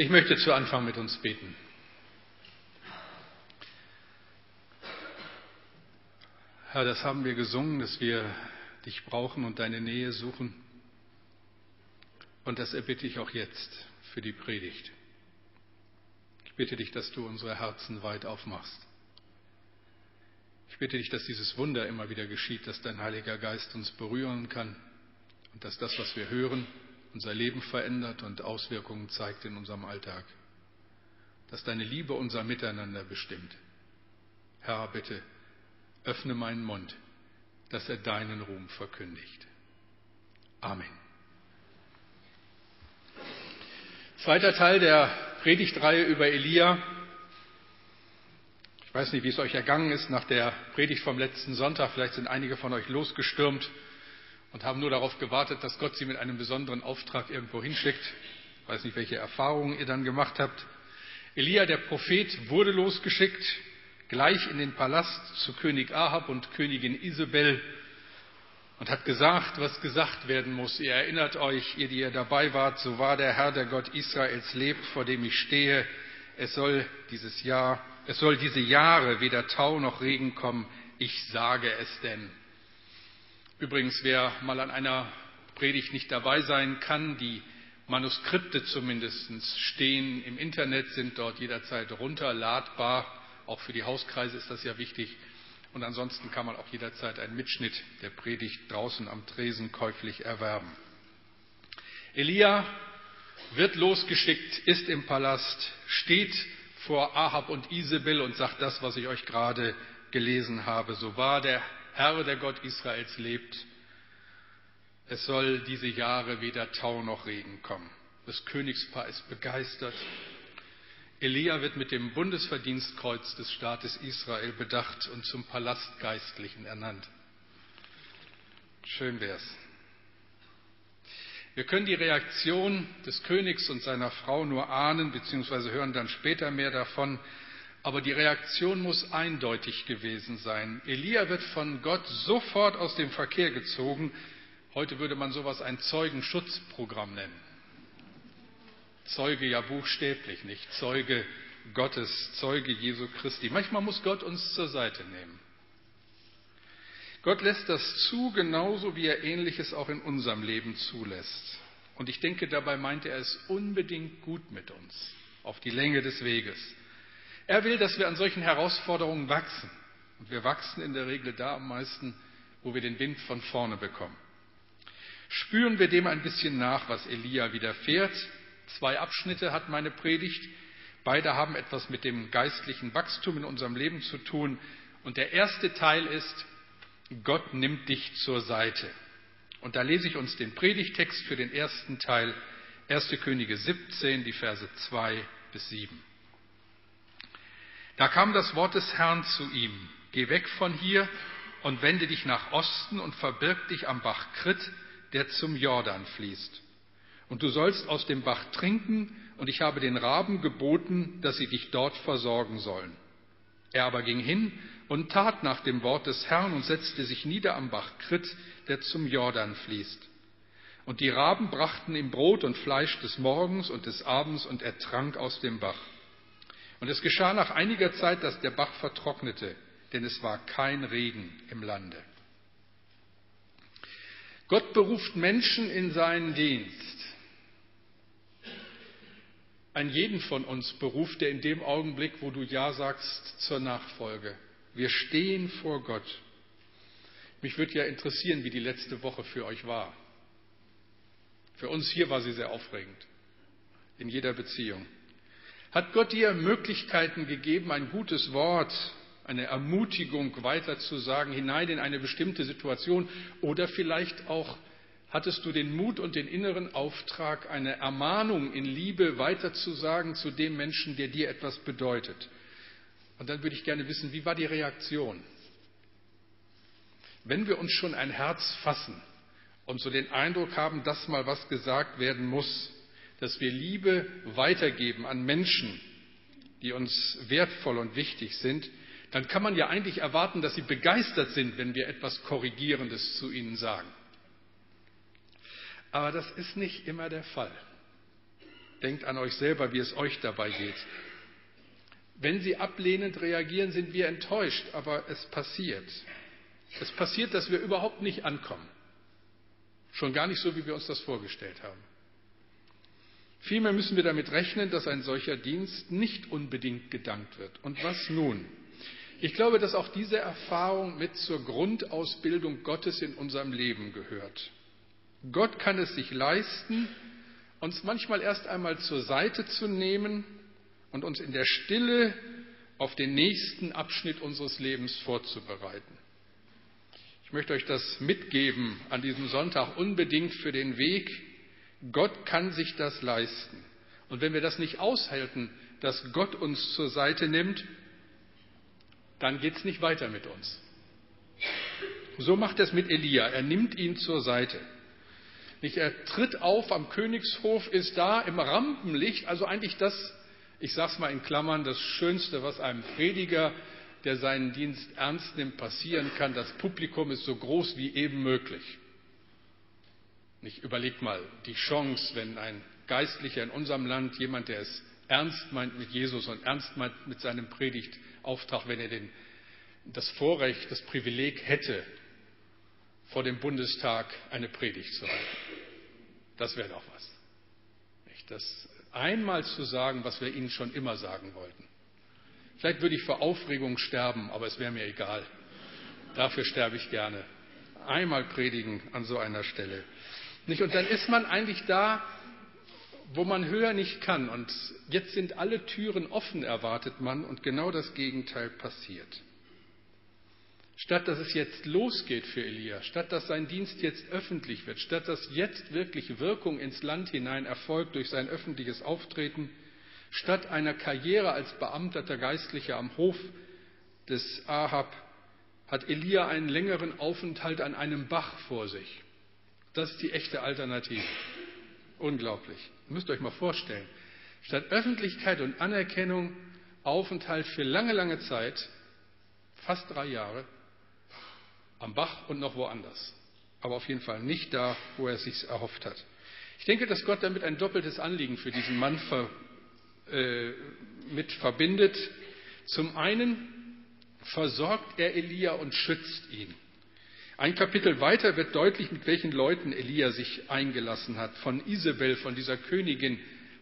Ich möchte zu Anfang mit uns beten. Herr, das haben wir gesungen, dass wir dich brauchen und deine Nähe suchen. Und das erbitte ich auch jetzt für die Predigt. Ich bitte dich, dass du unsere Herzen weit aufmachst. Ich bitte dich, dass dieses Wunder immer wieder geschieht, dass dein Heiliger Geist uns berühren kann und dass das, was wir hören, unser Leben verändert und Auswirkungen zeigt in unserem Alltag. Dass deine Liebe unser Miteinander bestimmt. Herr, bitte, öffne meinen Mund, dass er deinen Ruhm verkündigt. Amen. Zweiter Teil der Predigtreihe über Elia. Ich weiß nicht, wie es euch ergangen ist nach der Predigt vom letzten Sonntag. Vielleicht sind einige von euch losgestürmt und haben nur darauf gewartet, dass Gott sie mit einem besonderen Auftrag irgendwo hinschickt. Ich weiß nicht, welche Erfahrungen ihr dann gemacht habt. Elia, der Prophet, wurde losgeschickt, gleich in den Palast zu König Ahab und Königin Isabel und hat gesagt, was gesagt werden muss. Ihr erinnert euch, ihr, die ihr dabei wart, so war der Herr, der Gott Israels lebt, vor dem ich stehe. Es soll dieses Jahr, es soll diese Jahre weder Tau noch Regen kommen. Ich sage es denn. Übrigens, wer mal an einer Predigt nicht dabei sein kann, die Manuskripte zumindest stehen im Internet, sind dort jederzeit runterladbar. Auch für die Hauskreise ist das ja wichtig. Und ansonsten kann man auch jederzeit einen Mitschnitt der Predigt draußen am Tresen käuflich erwerben. Elia wird losgeschickt, ist im Palast, steht vor Ahab und Isabel und sagt das, was ich euch gerade gelesen habe. So war der Herr, der Gott Israels lebt. Es soll diese Jahre weder Tau noch Regen kommen. Das Königspaar ist begeistert. Elia wird mit dem Bundesverdienstkreuz des Staates Israel bedacht und zum Palastgeistlichen ernannt. Schön wär's. Wir können die Reaktion des Königs und seiner Frau nur ahnen, beziehungsweise hören dann später mehr davon. Aber die Reaktion muss eindeutig gewesen sein. Elia wird von Gott sofort aus dem Verkehr gezogen. Heute würde man sowas ein Zeugenschutzprogramm nennen. Zeuge ja buchstäblich nicht, Zeuge Gottes, Zeuge Jesu Christi. Manchmal muss Gott uns zur Seite nehmen. Gott lässt das zu, genauso wie er Ähnliches auch in unserem Leben zulässt. Und ich denke, dabei meint er es unbedingt gut mit uns, auf die Länge des Weges. Er will, dass wir an solchen Herausforderungen wachsen. Und wir wachsen in der Regel da am meisten, wo wir den Wind von vorne bekommen. Spüren wir dem ein bisschen nach, was Elia widerfährt. Zwei Abschnitte hat meine Predigt. Beide haben etwas mit dem geistlichen Wachstum in unserem Leben zu tun. Und der erste Teil ist, Gott nimmt dich zur Seite. Und da lese ich uns den Predigtext für den ersten Teil, 1. Könige 17, die Verse 2 bis 7. Da kam das Wort des Herrn zu ihm. Geh weg von hier und wende dich nach Osten und verbirg dich am Bach Krit, der zum Jordan fließt. Und du sollst aus dem Bach trinken, und ich habe den Raben geboten, dass sie dich dort versorgen sollen. Er aber ging hin und tat nach dem Wort des Herrn und setzte sich nieder am Bach Krit, der zum Jordan fließt. Und die Raben brachten ihm Brot und Fleisch des Morgens und des Abends, und er trank aus dem Bach. Und es geschah nach einiger Zeit, dass der Bach vertrocknete, denn es war kein Regen im Lande. Gott beruft Menschen in seinen Dienst. Ein jeden von uns beruft er in dem Augenblick, wo du Ja sagst zur Nachfolge. Wir stehen vor Gott. Mich würde ja interessieren, wie die letzte Woche für euch war. Für uns hier war sie sehr aufregend. In jeder Beziehung. Hat Gott dir Möglichkeiten gegeben, ein gutes Wort, eine Ermutigung weiterzusagen, hinein in eine bestimmte Situation oder vielleicht auch hattest du den Mut und den inneren Auftrag, eine Ermahnung in Liebe weiterzusagen zu dem Menschen, der dir etwas bedeutet. Und dann würde ich gerne wissen, wie war die Reaktion? Wenn wir uns schon ein Herz fassen und so den Eindruck haben, dass mal was gesagt werden muss, dass wir Liebe weitergeben an Menschen, die uns wertvoll und wichtig sind, dann kann man ja eigentlich erwarten, dass sie begeistert sind, wenn wir etwas Korrigierendes zu ihnen sagen. Aber das ist nicht immer der Fall. Denkt an euch selber, wie es euch dabei geht. Wenn sie ablehnend reagieren, sind wir enttäuscht, aber es passiert. Es passiert, dass wir überhaupt nicht ankommen. Schon gar nicht so, wie wir uns das vorgestellt haben. Vielmehr müssen wir damit rechnen, dass ein solcher Dienst nicht unbedingt gedankt wird. Und was nun? Ich glaube, dass auch diese Erfahrung mit zur Grundausbildung Gottes in unserem Leben gehört. Gott kann es sich leisten, uns manchmal erst einmal zur Seite zu nehmen und uns in der Stille auf den nächsten Abschnitt unseres Lebens vorzubereiten. Ich möchte euch das mitgeben an diesem Sonntag unbedingt für den Weg. Gott kann sich das leisten. Und wenn wir das nicht aushalten, dass Gott uns zur Seite nimmt, dann geht es nicht weiter mit uns. So macht er es mit Elia. Er nimmt ihn zur Seite. Nicht, er tritt auf am Königshof, ist da im Rampenlicht, also eigentlich das, ich sage es mal in Klammern, das Schönste, was einem Prediger, der seinen Dienst ernst nimmt, passieren kann. Das Publikum ist so groß wie eben möglich. Nicht überlegt mal die Chance, wenn ein Geistlicher in unserem Land, jemand, der es ernst meint mit Jesus und ernst meint mit seinem Predigtauftrag, wenn er den, das Vorrecht, das Privileg hätte, vor dem Bundestag eine Predigt zu halten. Das wäre doch was. Das einmal zu sagen, was wir Ihnen schon immer sagen wollten. Vielleicht würde ich vor Aufregung sterben, aber es wäre mir egal. Dafür sterbe ich gerne. Einmal predigen an so einer Stelle. Nicht? Und dann ist man eigentlich da, wo man höher nicht kann. Und jetzt sind alle Türen offen, erwartet man, und genau das Gegenteil passiert. Statt dass es jetzt losgeht für Elia, statt dass sein Dienst jetzt öffentlich wird, statt dass jetzt wirklich Wirkung ins Land hinein erfolgt durch sein öffentliches Auftreten, statt einer Karriere als beamteter Geistlicher am Hof des Ahab, hat Elia einen längeren Aufenthalt an einem Bach vor sich. Das ist die echte Alternative. Unglaublich. Ihr müsst euch mal vorstellen. Statt Öffentlichkeit und Anerkennung Aufenthalt für lange, lange Zeit, fast drei Jahre, am Bach und noch woanders. Aber auf jeden Fall nicht da, wo er es sich erhofft hat. Ich denke, dass Gott damit ein doppeltes Anliegen für diesen Mann ver, äh, mit verbindet. Zum einen versorgt er Elia und schützt ihn. Ein Kapitel weiter wird deutlich, mit welchen Leuten Elia sich eingelassen hat. Von Isabel, von dieser Königin,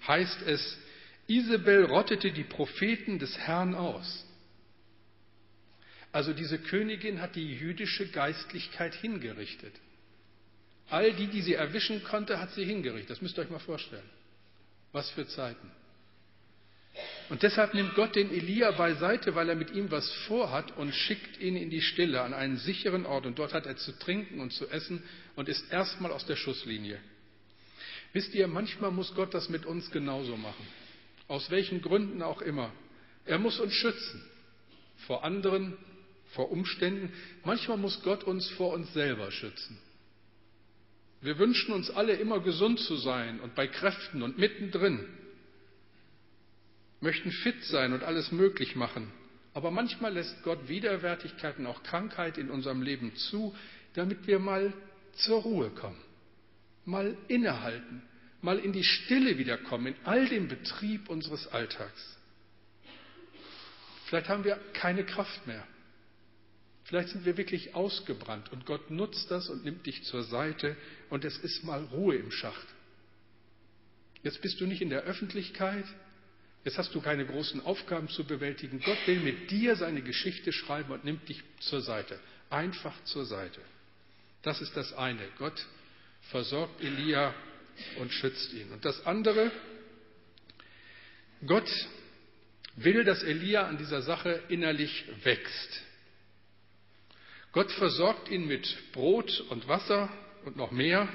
heißt es, Isabel rottete die Propheten des Herrn aus. Also diese Königin hat die jüdische Geistlichkeit hingerichtet. All die, die sie erwischen konnte, hat sie hingerichtet. Das müsst ihr euch mal vorstellen. Was für Zeiten. Und deshalb nimmt Gott den Elia beiseite, weil er mit ihm was vorhat und schickt ihn in die Stille an einen sicheren Ort. Und dort hat er zu trinken und zu essen und ist erstmal aus der Schusslinie. Wisst ihr, manchmal muss Gott das mit uns genauso machen. Aus welchen Gründen auch immer. Er muss uns schützen. Vor anderen, vor Umständen. Manchmal muss Gott uns vor uns selber schützen. Wir wünschen uns alle immer gesund zu sein und bei Kräften und mittendrin. Möchten fit sein und alles möglich machen. Aber manchmal lässt Gott Widerwärtigkeiten, auch Krankheit in unserem Leben zu, damit wir mal zur Ruhe kommen, mal innehalten, mal in die Stille wiederkommen, in all dem Betrieb unseres Alltags. Vielleicht haben wir keine Kraft mehr. Vielleicht sind wir wirklich ausgebrannt und Gott nutzt das und nimmt dich zur Seite und es ist mal Ruhe im Schacht. Jetzt bist du nicht in der Öffentlichkeit, jetzt hast du keine großen Aufgaben zu bewältigen. Gott will mit dir seine Geschichte schreiben und nimmt dich zur Seite, einfach zur Seite. Das ist das eine. Gott versorgt Elia und schützt ihn. Und das andere, Gott will, dass Elia an dieser Sache innerlich wächst. Gott versorgt ihn mit Brot und Wasser und noch mehr,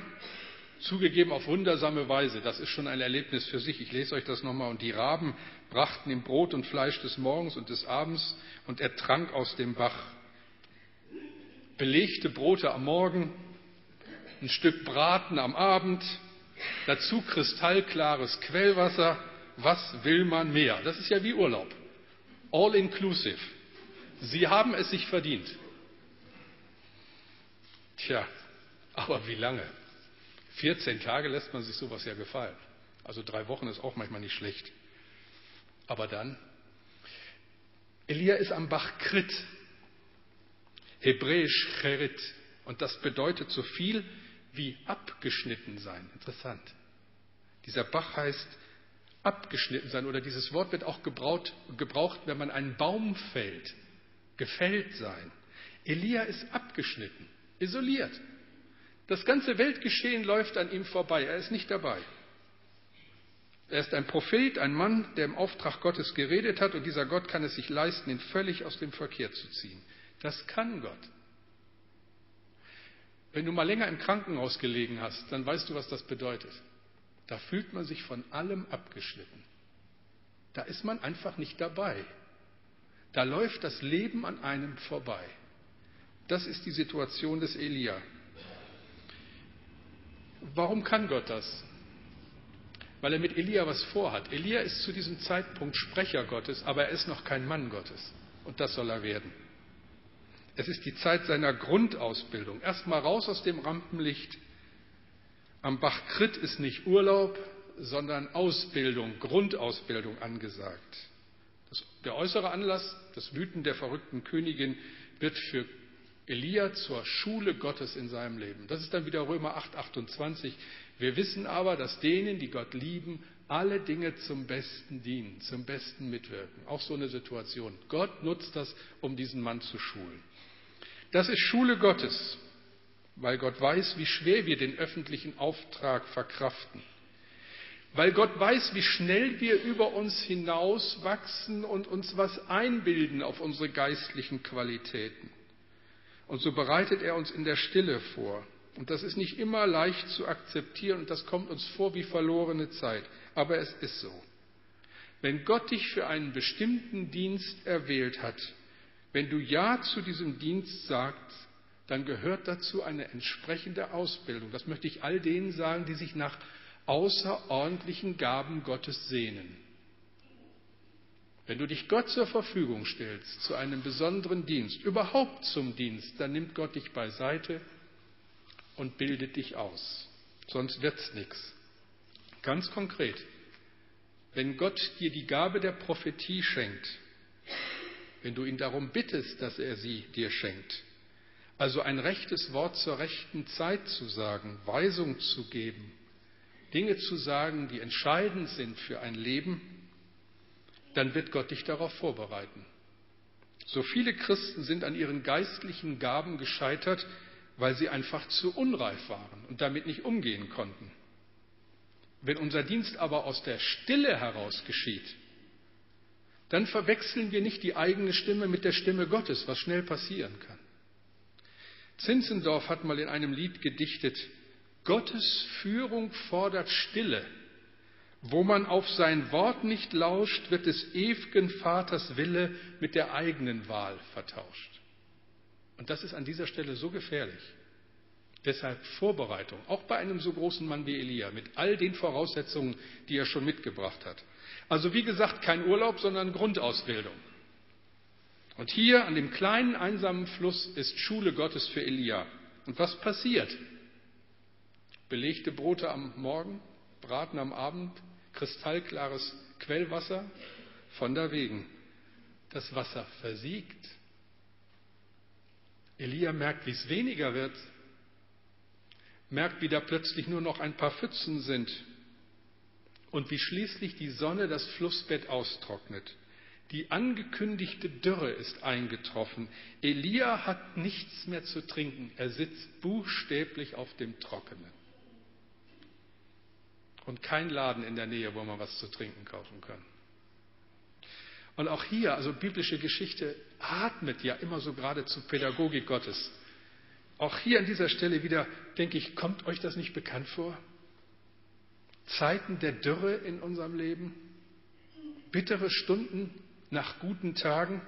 zugegeben auf wundersame Weise. Das ist schon ein Erlebnis für sich. Ich lese euch das nochmal. Und die Raben brachten ihm Brot und Fleisch des Morgens und des Abends und er trank aus dem Bach. Belegte Brote am Morgen, ein Stück Braten am Abend, dazu kristallklares Quellwasser. Was will man mehr? Das ist ja wie Urlaub. All inclusive. Sie haben es sich verdient. Tja, aber wie lange? 14 Tage lässt man sich sowas ja gefallen. Also drei Wochen ist auch manchmal nicht schlecht. Aber dann, Elia ist am Bach Krit, hebräisch Cherit. Und das bedeutet so viel wie abgeschnitten sein. Interessant. Dieser Bach heißt abgeschnitten sein oder dieses Wort wird auch gebraucht, gebraucht, wenn man einen Baum fällt. Gefällt sein. Elia ist abgeschnitten, isoliert. Das ganze Weltgeschehen läuft an ihm vorbei. Er ist nicht dabei. Er ist ein Prophet, ein Mann, der im Auftrag Gottes geredet hat und dieser Gott kann es sich leisten, ihn völlig aus dem Verkehr zu ziehen. Das kann Gott. Wenn du mal länger im Krankenhaus gelegen hast, dann weißt du, was das bedeutet. Da fühlt man sich von allem abgeschnitten. Da ist man einfach nicht dabei. Da läuft das Leben an einem vorbei. Das ist die Situation des Elia. Warum kann Gott das? Weil er mit Elia was vorhat. Elia ist zu diesem Zeitpunkt Sprecher Gottes, aber er ist noch kein Mann Gottes. Und das soll er werden. Es ist die Zeit seiner Grundausbildung. Erstmal raus aus dem Rampenlicht, am Bach Krit ist nicht Urlaub, sondern Ausbildung, Grundausbildung angesagt. Das, der äußere Anlass, das Wüten der verrückten Königin, wird für Elia zur Schule Gottes in seinem Leben. Das ist dann wieder Römer 8, 28. Wir wissen aber, dass denen, die Gott lieben, alle Dinge zum Besten dienen, zum Besten mitwirken. Auch so eine Situation. Gott nutzt das, um diesen Mann zu schulen. Das ist Schule Gottes weil Gott weiß, wie schwer wir den öffentlichen Auftrag verkraften, weil Gott weiß, wie schnell wir über uns hinaus wachsen und uns was einbilden auf unsere geistlichen Qualitäten. Und so bereitet er uns in der Stille vor. Und das ist nicht immer leicht zu akzeptieren und das kommt uns vor wie verlorene Zeit. Aber es ist so. Wenn Gott dich für einen bestimmten Dienst erwählt hat, wenn du Ja zu diesem Dienst sagst, dann gehört dazu eine entsprechende Ausbildung. Das möchte ich all denen sagen, die sich nach außerordentlichen Gaben Gottes sehnen. Wenn du dich Gott zur Verfügung stellst zu einem besonderen Dienst, überhaupt zum Dienst, dann nimmt Gott dich beiseite und bildet dich aus. Sonst wird's nichts. Ganz konkret, wenn Gott dir die Gabe der Prophetie schenkt, wenn du ihn darum bittest, dass er sie dir schenkt, also ein rechtes Wort zur rechten Zeit zu sagen, Weisung zu geben, Dinge zu sagen, die entscheidend sind für ein Leben, dann wird Gott dich darauf vorbereiten. So viele Christen sind an ihren geistlichen Gaben gescheitert, weil sie einfach zu unreif waren und damit nicht umgehen konnten. Wenn unser Dienst aber aus der Stille heraus geschieht, dann verwechseln wir nicht die eigene Stimme mit der Stimme Gottes, was schnell passieren kann. Zinzendorf hat mal in einem Lied gedichtet, Gottes Führung fordert Stille. Wo man auf sein Wort nicht lauscht, wird des ewigen Vaters Wille mit der eigenen Wahl vertauscht. Und das ist an dieser Stelle so gefährlich. Deshalb Vorbereitung, auch bei einem so großen Mann wie Elia, mit all den Voraussetzungen, die er schon mitgebracht hat. Also wie gesagt, kein Urlaub, sondern Grundausbildung. Und hier an dem kleinen einsamen Fluss ist Schule Gottes für Elia. Und was passiert? Belegte Brote am Morgen, Braten am Abend, kristallklares Quellwasser von der Wegen. Das Wasser versiegt. Elia merkt, wie es weniger wird, merkt, wie da plötzlich nur noch ein paar Pfützen sind und wie schließlich die Sonne das Flussbett austrocknet. Die angekündigte Dürre ist eingetroffen. Elia hat nichts mehr zu trinken. Er sitzt buchstäblich auf dem Trockenen. Und kein Laden in der Nähe, wo man was zu trinken kaufen kann. Und auch hier, also biblische Geschichte atmet ja immer so gerade zur Pädagogik Gottes. Auch hier an dieser Stelle wieder denke ich, kommt euch das nicht bekannt vor? Zeiten der Dürre in unserem Leben, bittere Stunden, nach guten Tagen.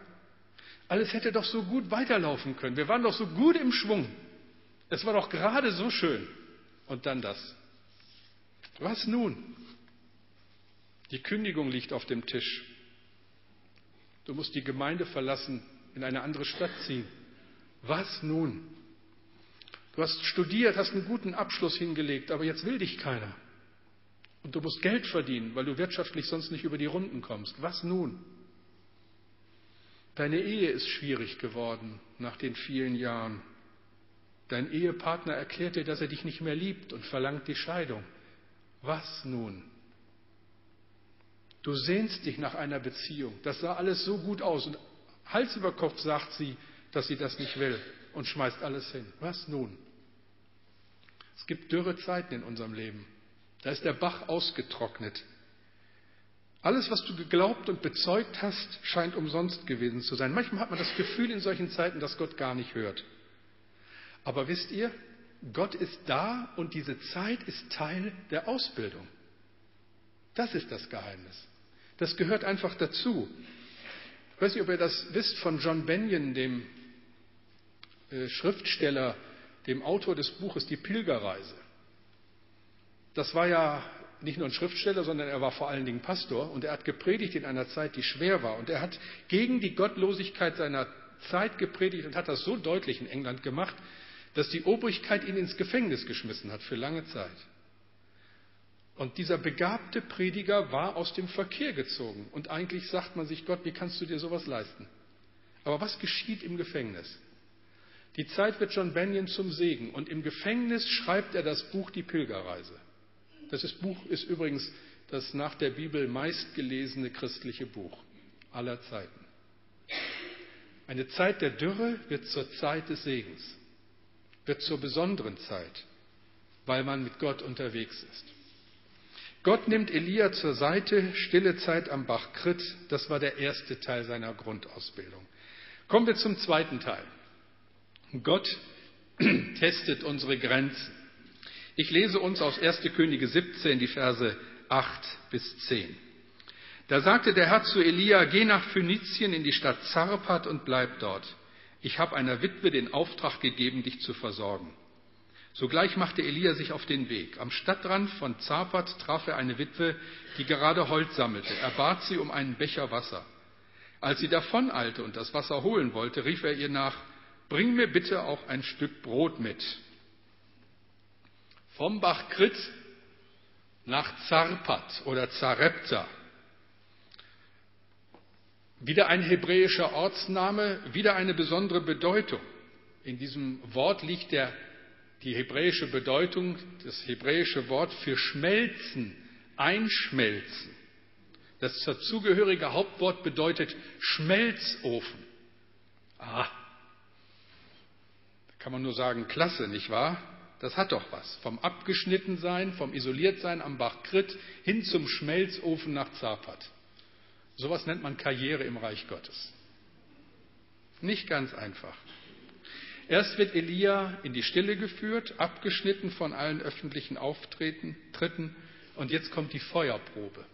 Alles hätte doch so gut weiterlaufen können. Wir waren doch so gut im Schwung. Es war doch gerade so schön. Und dann das. Was nun? Die Kündigung liegt auf dem Tisch. Du musst die Gemeinde verlassen, in eine andere Stadt ziehen. Was nun? Du hast studiert, hast einen guten Abschluss hingelegt, aber jetzt will dich keiner. Und du musst Geld verdienen, weil du wirtschaftlich sonst nicht über die Runden kommst. Was nun? Deine Ehe ist schwierig geworden nach den vielen Jahren. Dein Ehepartner erklärt dir, dass er dich nicht mehr liebt und verlangt die Scheidung. Was nun? Du sehnst dich nach einer Beziehung. Das sah alles so gut aus. Und Hals über Kopf sagt sie, dass sie das nicht will und schmeißt alles hin. Was nun? Es gibt dürre Zeiten in unserem Leben. Da ist der Bach ausgetrocknet. Alles, was du geglaubt und bezeugt hast, scheint umsonst gewesen zu sein. Manchmal hat man das Gefühl in solchen Zeiten, dass Gott gar nicht hört. Aber wisst ihr, Gott ist da und diese Zeit ist Teil der Ausbildung. Das ist das Geheimnis. Das gehört einfach dazu. Ich weiß nicht, ob ihr das wisst von John Benyon, dem äh, Schriftsteller, dem Autor des Buches Die Pilgerreise. Das war ja nicht nur ein Schriftsteller, sondern er war vor allen Dingen Pastor und er hat gepredigt in einer Zeit, die schwer war. Und er hat gegen die Gottlosigkeit seiner Zeit gepredigt und hat das so deutlich in England gemacht, dass die Obrigkeit ihn ins Gefängnis geschmissen hat für lange Zeit. Und dieser begabte Prediger war aus dem Verkehr gezogen. Und eigentlich sagt man sich, Gott, wie kannst du dir sowas leisten? Aber was geschieht im Gefängnis? Die Zeit wird John Benyon zum Segen. Und im Gefängnis schreibt er das Buch Die Pilgerreise. Das ist Buch ist übrigens das nach der Bibel meistgelesene christliche Buch aller Zeiten. Eine Zeit der Dürre wird zur Zeit des Segens, wird zur besonderen Zeit, weil man mit Gott unterwegs ist. Gott nimmt Elia zur Seite, stille Zeit am Bach Krit, das war der erste Teil seiner Grundausbildung. Kommen wir zum zweiten Teil. Gott testet unsere Grenzen. Ich lese uns aus 1. Könige 17 die Verse 8 bis 10. Da sagte der Herr zu Elia, geh nach Phönizien in die Stadt Zarpat und bleib dort. Ich habe einer Witwe den Auftrag gegeben, dich zu versorgen. Sogleich machte Elia sich auf den Weg. Am Stadtrand von Zarpat traf er eine Witwe, die gerade Holz sammelte. Er bat sie um einen Becher Wasser. Als sie davoneilte und das Wasser holen wollte, rief er ihr nach, bring mir bitte auch ein Stück Brot mit. Vom Bach Krit nach Zarpat oder Zarepta. Wieder ein hebräischer Ortsname, wieder eine besondere Bedeutung. In diesem Wort liegt der, die hebräische Bedeutung, das hebräische Wort für schmelzen, einschmelzen. Das dazugehörige Hauptwort bedeutet Schmelzofen. Ah, da kann man nur sagen, klasse, nicht wahr? Das hat doch was. Vom Abgeschnittensein, vom Isoliertsein am Bach Krit hin zum Schmelzofen nach Zapat. Sowas nennt man Karriere im Reich Gottes. Nicht ganz einfach. Erst wird Elia in die Stille geführt, abgeschnitten von allen öffentlichen Auftritten, Tritten, und jetzt kommt die Feuerprobe.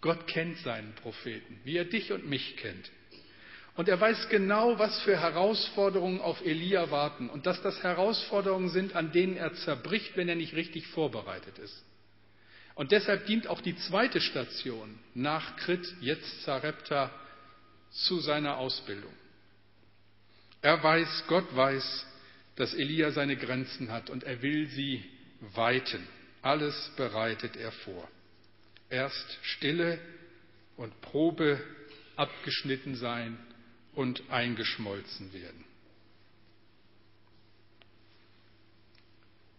Gott kennt seinen Propheten, wie er dich und mich kennt. Und er weiß genau, was für Herausforderungen auf Elia warten und dass das Herausforderungen sind, an denen er zerbricht, wenn er nicht richtig vorbereitet ist. Und deshalb dient auch die zweite Station nach Krit, jetzt Zarepta, zu seiner Ausbildung. Er weiß, Gott weiß, dass Elia seine Grenzen hat und er will sie weiten. Alles bereitet er vor. Erst Stille und Probe abgeschnitten sein und eingeschmolzen werden.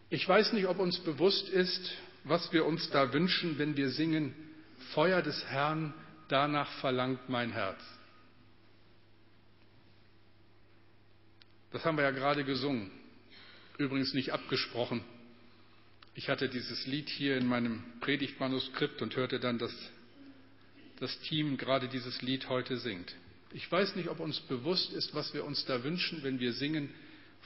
Ich weiß nicht, ob uns bewusst ist, was wir uns da wünschen, wenn wir singen, Feuer des Herrn, danach verlangt mein Herz. Das haben wir ja gerade gesungen, übrigens nicht abgesprochen. Ich hatte dieses Lied hier in meinem Predigtmanuskript und hörte dann, dass das Team gerade dieses Lied heute singt. Ich weiß nicht, ob uns bewusst ist, was wir uns da wünschen, wenn wir singen,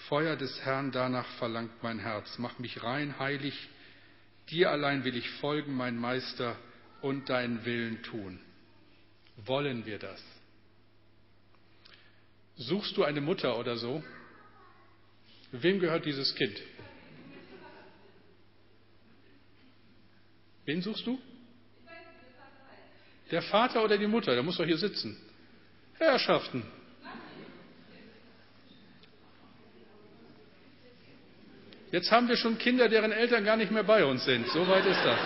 Feuer des Herrn, danach verlangt mein Herz. Mach mich rein, heilig, dir allein will ich folgen, mein Meister, und deinen Willen tun. Wollen wir das? Suchst du eine Mutter oder so? Wem gehört dieses Kind? Wen suchst du? Der Vater oder die Mutter? Der muss doch hier sitzen. Herrschaften. Jetzt haben wir schon Kinder, deren Eltern gar nicht mehr bei uns sind. So weit ist das.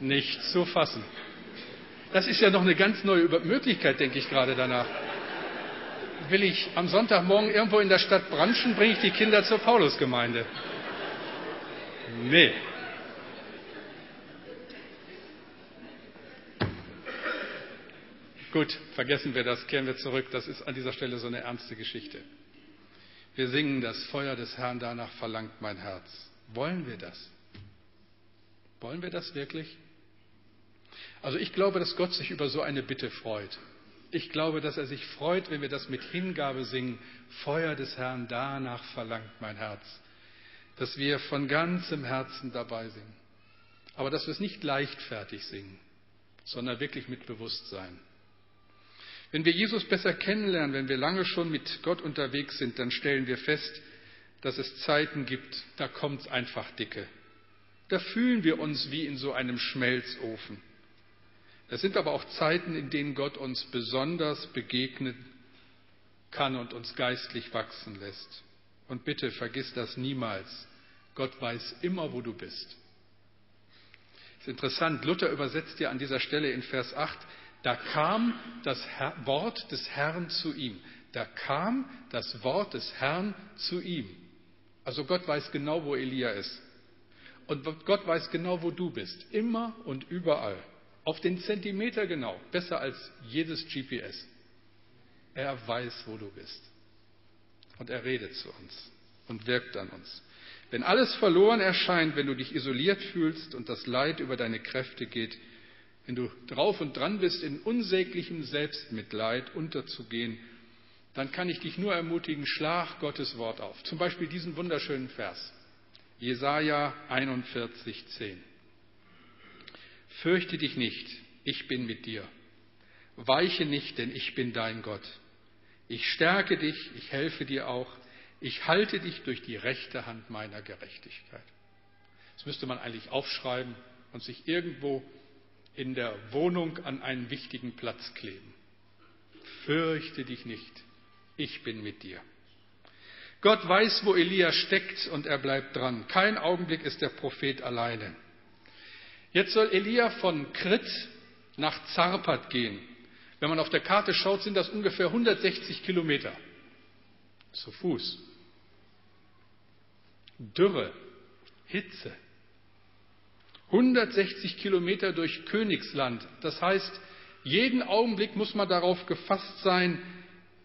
Nicht zu fassen. Das ist ja noch eine ganz neue Möglichkeit, denke ich gerade danach. Will ich am Sonntagmorgen irgendwo in der Stadt branchen, bringe ich die Kinder zur Paulusgemeinde. Nee. Gut, vergessen wir das, kehren wir zurück. Das ist an dieser Stelle so eine ernste Geschichte. Wir singen, das Feuer des Herrn, danach verlangt mein Herz. Wollen wir das? Wollen wir das wirklich? Also ich glaube, dass Gott sich über so eine Bitte freut. Ich glaube, dass er sich freut, wenn wir das mit Hingabe singen. Feuer des Herrn, danach verlangt mein Herz. Dass wir von ganzem Herzen dabei singen. Aber dass wir es nicht leichtfertig singen, sondern wirklich mit Bewusstsein. Wenn wir Jesus besser kennenlernen, wenn wir lange schon mit Gott unterwegs sind, dann stellen wir fest, dass es Zeiten gibt, da kommt es einfach dicke. Da fühlen wir uns wie in so einem Schmelzofen. Es sind aber auch Zeiten, in denen Gott uns besonders begegnen kann und uns geistlich wachsen lässt. Und bitte vergiss das niemals. Gott weiß immer, wo du bist. Es ist interessant, Luther übersetzt ja an dieser Stelle in Vers 8, da kam das Wort des Herrn zu ihm. Da kam das Wort des Herrn zu ihm. Also Gott weiß genau, wo Elia ist. Und Gott weiß genau, wo du bist. Immer und überall. Auf den Zentimeter genau, besser als jedes GPS. Er weiß, wo du bist. Und er redet zu uns und wirkt an uns. Wenn alles verloren erscheint, wenn du dich isoliert fühlst und das Leid über deine Kräfte geht, wenn du drauf und dran bist, in unsäglichem Selbstmitleid unterzugehen, dann kann ich dich nur ermutigen, schlag Gottes Wort auf. Zum Beispiel diesen wunderschönen Vers. Jesaja 41, 10. Fürchte dich nicht, ich bin mit dir. Weiche nicht, denn ich bin dein Gott. Ich stärke dich, ich helfe dir auch. Ich halte dich durch die rechte Hand meiner Gerechtigkeit. Das müsste man eigentlich aufschreiben und sich irgendwo in der Wohnung an einen wichtigen Platz kleben. Fürchte dich nicht, ich bin mit dir. Gott weiß, wo Elia steckt und er bleibt dran. Kein Augenblick ist der Prophet alleine. Jetzt soll Elia von Krit nach Zarpat gehen. Wenn man auf der Karte schaut, sind das ungefähr 160 Kilometer. Zu Fuß. Dürre, Hitze. 160 Kilometer durch Königsland. Das heißt, jeden Augenblick muss man darauf gefasst sein,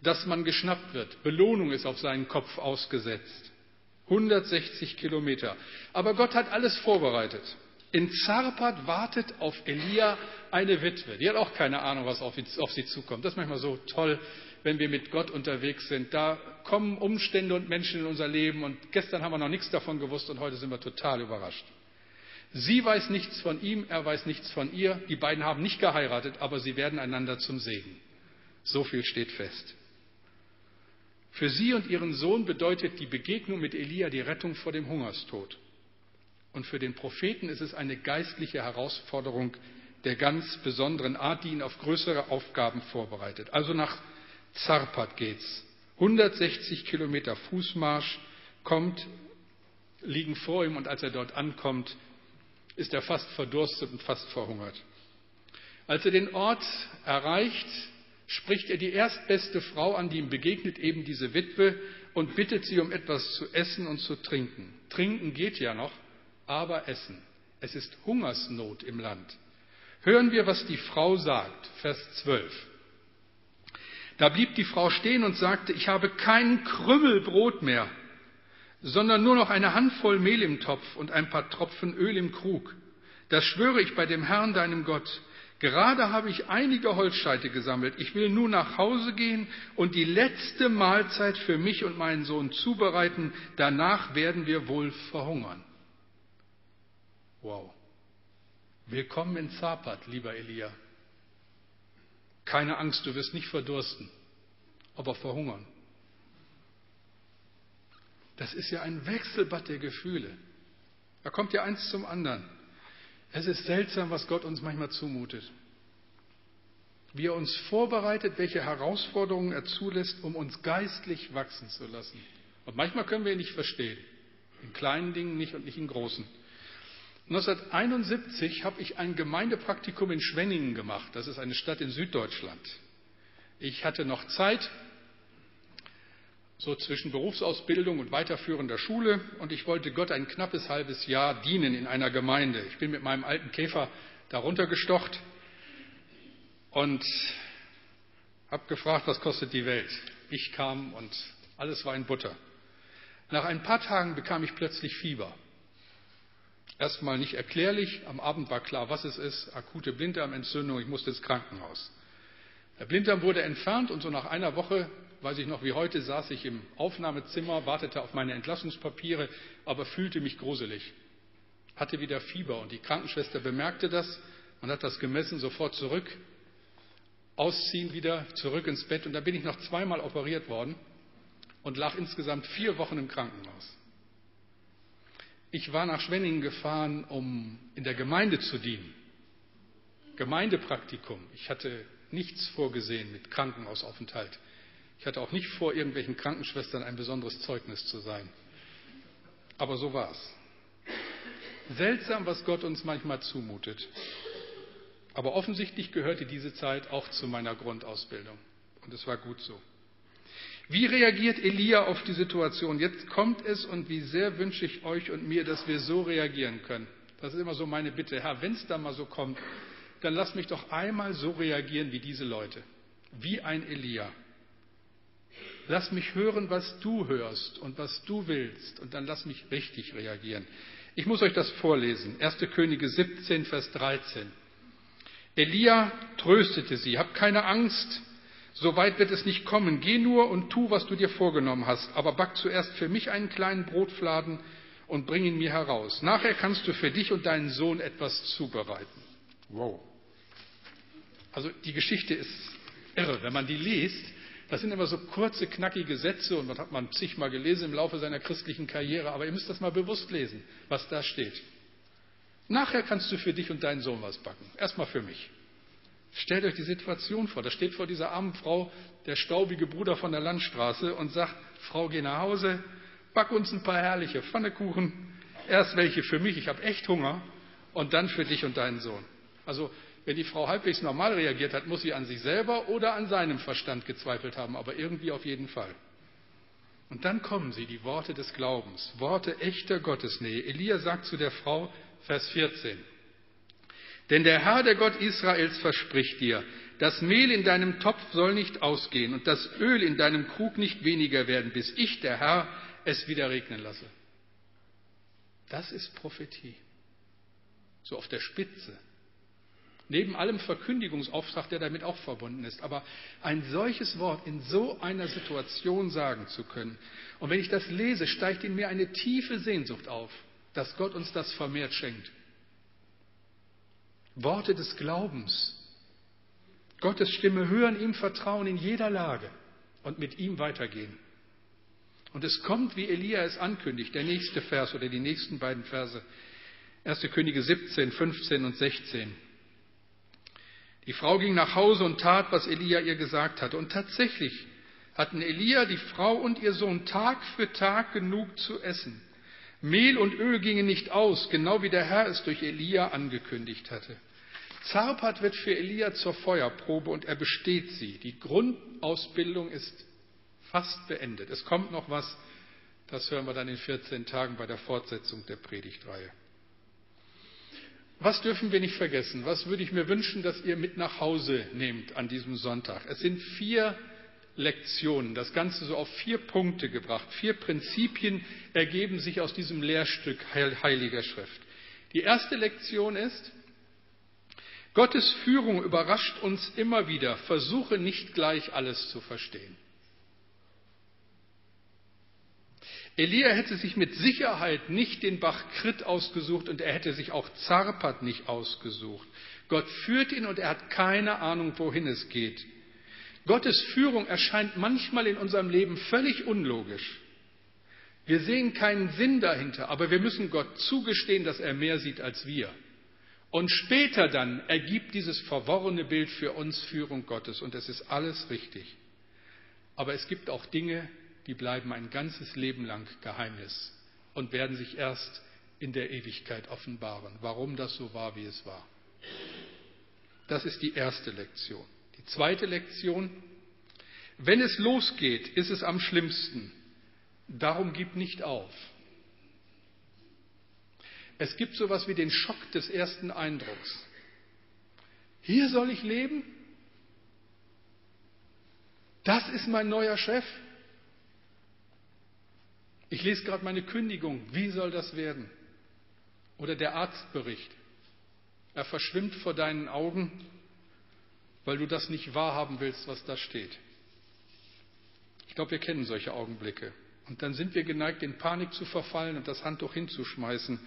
dass man geschnappt wird. Belohnung ist auf seinen Kopf ausgesetzt. 160 Kilometer. Aber Gott hat alles vorbereitet. In Zarpat wartet auf Elia eine Witwe. Die hat auch keine Ahnung, was auf, sie zukommt. Das ist manchmal so toll, wenn wir mit Gott unterwegs sind. Da kommen Umstände und Menschen in unser Leben und gestern haben wir noch nichts davon gewusst und heute sind wir total überrascht. Sie weiß nichts von ihm, er weiß nichts von ihr. Die beiden haben nicht geheiratet, aber sie werden einander zum Segen. So viel steht fest. Für sie und ihren Sohn bedeutet die Begegnung mit Elia die Rettung vor dem Hungerstod. Und für den Propheten ist es eine geistliche Herausforderung der ganz besonderen Art, die ihn auf größere Aufgaben vorbereitet. Also nach Zarpat geht's. 160 Kilometer Fußmarsch kommt, liegen vor ihm und als er dort ankommt, ist er fast verdurstet und fast verhungert. Als er den Ort erreicht, spricht er die erstbeste Frau an, die ihm begegnet, eben diese Witwe, und bittet sie um etwas zu essen und zu trinken. Trinken geht ja noch, aber essen. Es ist Hungersnot im Land. Hören wir, was die Frau sagt, Vers 12. Da blieb die Frau stehen und sagte, ich habe keinen Krümmel Brot mehr, sondern nur noch eine Handvoll Mehl im Topf und ein paar Tropfen Öl im Krug. Das schwöre ich bei dem Herrn, deinem Gott. Gerade habe ich einige Holzscheite gesammelt. Ich will nun nach Hause gehen und die letzte Mahlzeit für mich und meinen Sohn zubereiten. Danach werden wir wohl verhungern. Wow. Willkommen in Zapat, lieber Elia. Keine Angst, du wirst nicht verdursten, aber verhungern. Das ist ja ein Wechselbad der Gefühle. Da kommt ja eins zum anderen. Es ist seltsam, was Gott uns manchmal zumutet. wie er uns vorbereitet, welche Herausforderungen er zulässt, um uns geistlich wachsen zu lassen. Und manchmal können wir ihn nicht verstehen. In kleinen Dingen nicht und nicht in großen. 1971 habe ich ein Gemeindepraktikum in Schwenningen gemacht. Das ist eine Stadt in Süddeutschland. Ich hatte noch Zeit, so zwischen Berufsausbildung und weiterführender Schule, und ich wollte Gott ein knappes halbes Jahr dienen in einer Gemeinde. Ich bin mit meinem alten Käfer darunter gestocht und habe gefragt, was kostet die Welt? Ich kam und alles war in Butter. Nach ein paar Tagen bekam ich plötzlich Fieber. Erstmal nicht erklärlich, am Abend war klar, was es ist, akute Blinddarmentzündung, ich musste ins Krankenhaus. Der Blinddarm wurde entfernt und so nach einer Woche, weiß ich noch wie heute, saß ich im Aufnahmezimmer, wartete auf meine Entlassungspapiere, aber fühlte mich gruselig. Hatte wieder Fieber und die Krankenschwester bemerkte das und hat das gemessen, sofort zurück ausziehen, wieder zurück ins Bett. Und da bin ich noch zweimal operiert worden und lag insgesamt vier Wochen im Krankenhaus. Ich war nach Schwenningen gefahren, um in der Gemeinde zu dienen. Gemeindepraktikum. Ich hatte nichts vorgesehen mit Krankenhausaufenthalt. Ich hatte auch nicht vor, irgendwelchen Krankenschwestern ein besonderes Zeugnis zu sein. Aber so war es. Seltsam, was Gott uns manchmal zumutet. Aber offensichtlich gehörte diese Zeit auch zu meiner Grundausbildung. Und es war gut so. Wie reagiert Elia auf die Situation? Jetzt kommt es und wie sehr wünsche ich euch und mir, dass wir so reagieren können. Das ist immer so meine Bitte. Herr, wenn es da mal so kommt, dann lass mich doch einmal so reagieren wie diese Leute. Wie ein Elia. Lass mich hören, was du hörst und was du willst. Und dann lass mich richtig reagieren. Ich muss euch das vorlesen. 1. Könige 17, Vers 13. Elia tröstete sie, hab keine Angst, so weit wird es nicht kommen. Geh nur und tu, was du dir vorgenommen hast, aber back zuerst für mich einen kleinen Brotfladen und bring ihn mir heraus. Nachher kannst du für dich und deinen Sohn etwas zubereiten. Wow. Also die Geschichte ist irre, wenn man die liest. Das sind immer so kurze, knackige Sätze und man hat man zigmal gelesen im Laufe seiner christlichen Karriere, aber ihr müsst das mal bewusst lesen, was da steht. Nachher kannst du für dich und deinen Sohn was backen. Erstmal für mich. Stellt euch die Situation vor. Da steht vor dieser armen Frau der staubige Bruder von der Landstraße und sagt, Frau, geh nach Hause, back uns ein paar herrliche Pfannekuchen. Erst welche für mich, ich habe echt Hunger, und dann für dich und deinen Sohn. Also, wenn die Frau halbwegs normal reagiert hat, muss sie an sich selber oder an seinem Verstand gezweifelt haben, aber irgendwie auf jeden Fall. Und dann kommen sie, die Worte des Glaubens, Worte echter Gottesnähe. Elia sagt zu der Frau, Vers 14. Denn der Herr, der Gott Israels, verspricht dir, das Mehl in deinem Topf soll nicht ausgehen und das Öl in deinem Krug nicht weniger werden, bis ich, der Herr, es wieder regnen lasse. Das ist Prophetie. So auf der Spitze. Neben allem Verkündigungsauftrag, der damit auch verbunden ist. Aber ein solches Wort in so einer Situation sagen zu können. Und wenn ich das lese, steigt in mir eine tiefe Sehnsucht auf dass Gott uns das vermehrt schenkt. Worte des Glaubens. Gottes Stimme hören, ihm vertrauen in jeder Lage und mit ihm weitergehen. Und es kommt, wie Elia es ankündigt, der nächste Vers oder die nächsten beiden Verse. 1. Könige 17, 15 und 16. Die Frau ging nach Hause und tat, was Elia ihr gesagt hatte. Und tatsächlich hatten Elia, die Frau und ihr Sohn Tag für Tag genug zu essen. Mehl und Öl gingen nicht aus, genau wie der Herr es durch Elia angekündigt hatte. Zarpat wird für Elia zur Feuerprobe und er besteht sie. Die Grundausbildung ist fast beendet. Es kommt noch was, das hören wir dann in 14 Tagen bei der Fortsetzung der Predigtreihe. Was dürfen wir nicht vergessen? Was würde ich mir wünschen, dass ihr mit nach Hause nehmt an diesem Sonntag? Es sind vier Lektionen, das Ganze so auf vier Punkte gebracht. Vier Prinzipien ergeben sich aus diesem Lehrstück Heiliger Schrift. Die erste Lektion ist, Gottes Führung überrascht uns immer wieder. Versuche nicht gleich alles zu verstehen. Elia hätte sich mit Sicherheit nicht den Bach Krit ausgesucht und er hätte sich auch Zarpat nicht ausgesucht. Gott führt ihn und er hat keine Ahnung, wohin es geht. Gottes Führung erscheint manchmal in unserem Leben völlig unlogisch. Wir sehen keinen Sinn dahinter, aber wir müssen Gott zugestehen, dass er mehr sieht als wir. Und später dann ergibt dieses verworrene Bild für uns Führung Gottes und es ist alles richtig. Aber es gibt auch Dinge, die bleiben ein ganzes Leben lang Geheimnis und werden sich erst in der Ewigkeit offenbaren, warum das so war, wie es war. Das ist die erste Lektion. Die zweite Lektion, wenn es losgeht, ist es am schlimmsten. Darum gib nicht auf. Es gibt so etwas wie den Schock des ersten Eindrucks. Hier soll ich leben? Das ist mein neuer Chef? Ich lese gerade meine Kündigung. Wie soll das werden? Oder der Arztbericht. Er verschwimmt vor deinen Augen, weil du das nicht wahrhaben willst, was da steht. Ich glaube, wir kennen solche Augenblicke. Und dann sind wir geneigt, in Panik zu verfallen und das Handtuch hinzuschmeißen.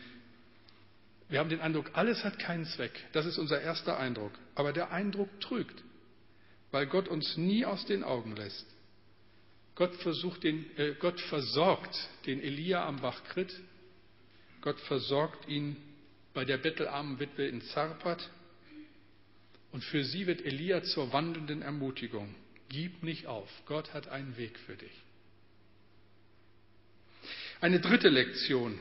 Wir haben den Eindruck, alles hat keinen Zweck. Das ist unser erster Eindruck. Aber der Eindruck trügt, weil Gott uns nie aus den Augen lässt. Gott, den, äh, Gott versorgt den Elia am Bach Krit. Gott versorgt ihn bei der bettelarmen Witwe in Zarpat. Und für sie wird Elia zur wandelnden Ermutigung. Gib nicht auf. Gott hat einen Weg für dich. Eine dritte Lektion.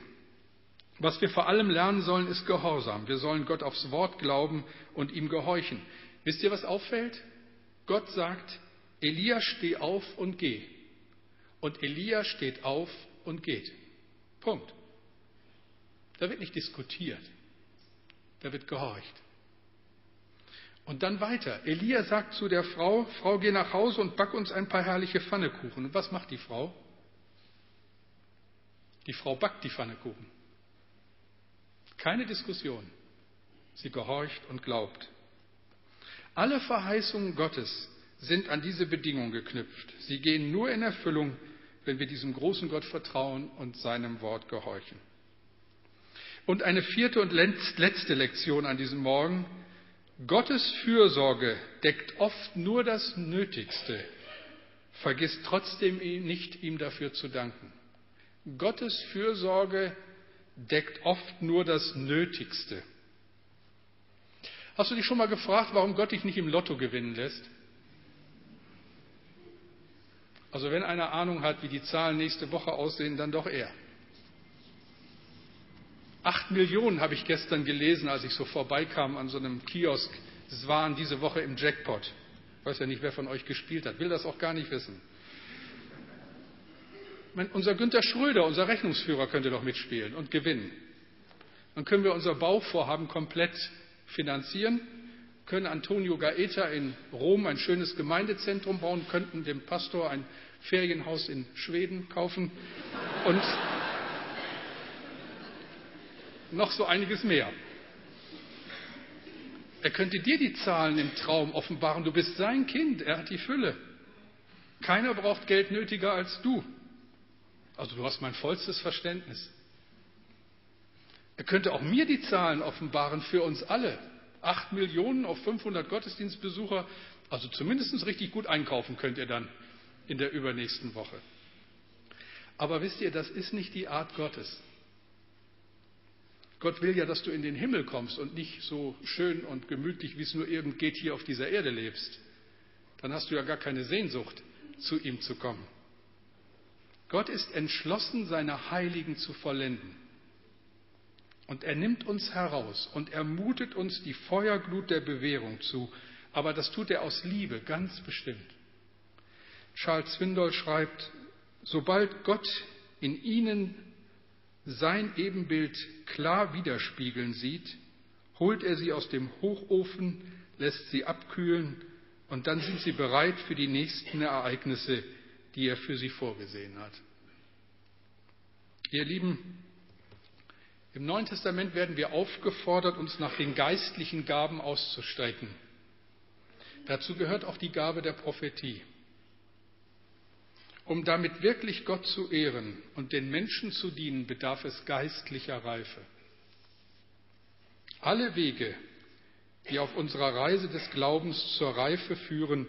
Was wir vor allem lernen sollen, ist Gehorsam. Wir sollen Gott aufs Wort glauben und ihm gehorchen. Wisst ihr, was auffällt? Gott sagt, Elia, steh auf und geh. Und Elia steht auf und geht. Punkt. Da wird nicht diskutiert. Da wird gehorcht. Und dann weiter. Elia sagt zu der Frau, Frau, geh nach Hause und back uns ein paar herrliche Pfannekuchen. Und was macht die Frau? Die Frau backt die Pfannekuchen. Keine Diskussion. Sie gehorcht und glaubt. Alle Verheißungen Gottes sind an diese Bedingung geknüpft. Sie gehen nur in Erfüllung, wenn wir diesem großen Gott vertrauen und seinem Wort gehorchen. Und eine vierte und letzte Lektion an diesem Morgen. Gottes Fürsorge deckt oft nur das Nötigste, vergisst trotzdem nicht, ihm dafür zu danken. Gottes Fürsorge deckt oft nur das Nötigste. Hast du dich schon mal gefragt, warum Gott dich nicht im Lotto gewinnen lässt? Also wenn einer Ahnung hat, wie die Zahlen nächste Woche aussehen, dann doch er. Acht Millionen habe ich gestern gelesen, als ich so vorbeikam an so einem Kiosk. Es waren diese Woche im Jackpot. Ich weiß ja nicht, wer von euch gespielt hat, will das auch gar nicht wissen unser Günter Schröder, unser Rechnungsführer, könnte doch mitspielen und gewinnen. Dann können wir unser Bauvorhaben komplett finanzieren, können Antonio Gaeta in Rom ein schönes Gemeindezentrum bauen, könnten dem Pastor ein Ferienhaus in Schweden kaufen und noch so einiges mehr. Er könnte dir die Zahlen im Traum offenbaren. Du bist sein Kind, er hat die Fülle. Keiner braucht Geld nötiger als du. Also du hast mein vollstes Verständnis. Er könnte auch mir die Zahlen offenbaren für uns alle. Acht Millionen auf 500 Gottesdienstbesucher, also zumindest richtig gut einkaufen könnt ihr dann in der übernächsten Woche. Aber wisst ihr, das ist nicht die Art Gottes. Gott will ja, dass du in den Himmel kommst und nicht so schön und gemütlich, wie es nur irgend geht, hier auf dieser Erde lebst. Dann hast du ja gar keine Sehnsucht, zu ihm zu kommen. Gott ist entschlossen, seine Heiligen zu vollenden. Und er nimmt uns heraus und ermutet uns die Feuerglut der Bewährung zu. Aber das tut er aus Liebe, ganz bestimmt. Charles Swindoll schreibt, sobald Gott in ihnen sein Ebenbild klar widerspiegeln sieht, holt er sie aus dem Hochofen, lässt sie abkühlen und dann sind sie bereit für die nächsten Ereignisse, die er für sie vorgesehen hat. Ihr Lieben, im Neuen Testament werden wir aufgefordert, uns nach den geistlichen Gaben auszustrecken. Dazu gehört auch die Gabe der Prophetie. Um damit wirklich Gott zu ehren und den Menschen zu dienen, bedarf es geistlicher Reife. Alle Wege, die auf unserer Reise des Glaubens zur Reife führen,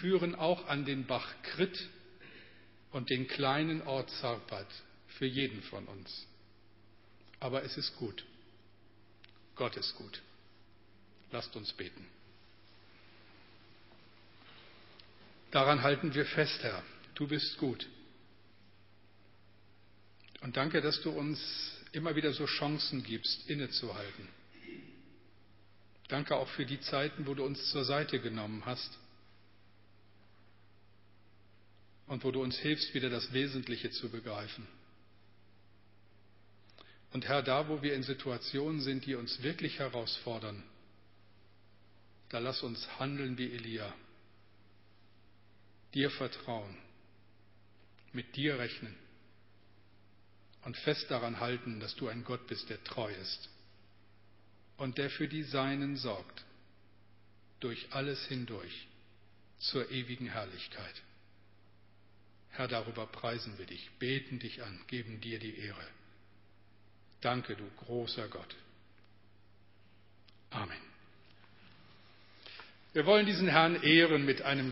führen auch an den Bach Krit und den kleinen Ort Zarpat für jeden von uns. Aber es ist gut. Gott ist gut. Lasst uns beten. Daran halten wir fest, Herr. Du bist gut. Und danke, dass du uns immer wieder so Chancen gibst, innezuhalten. Danke auch für die Zeiten, wo du uns zur Seite genommen hast und wo du uns hilfst, wieder das Wesentliche zu begreifen. Und Herr, da wo wir in Situationen sind, die uns wirklich herausfordern, da lass uns handeln wie Elia, dir vertrauen, mit dir rechnen und fest daran halten, dass du ein Gott bist, der treu ist und der für die Seinen sorgt, durch alles hindurch zur ewigen Herrlichkeit. Herr, darüber preisen wir dich, beten dich an, geben dir die Ehre. Danke, du großer Gott. Amen. Wir wollen diesen Herrn ehren mit einem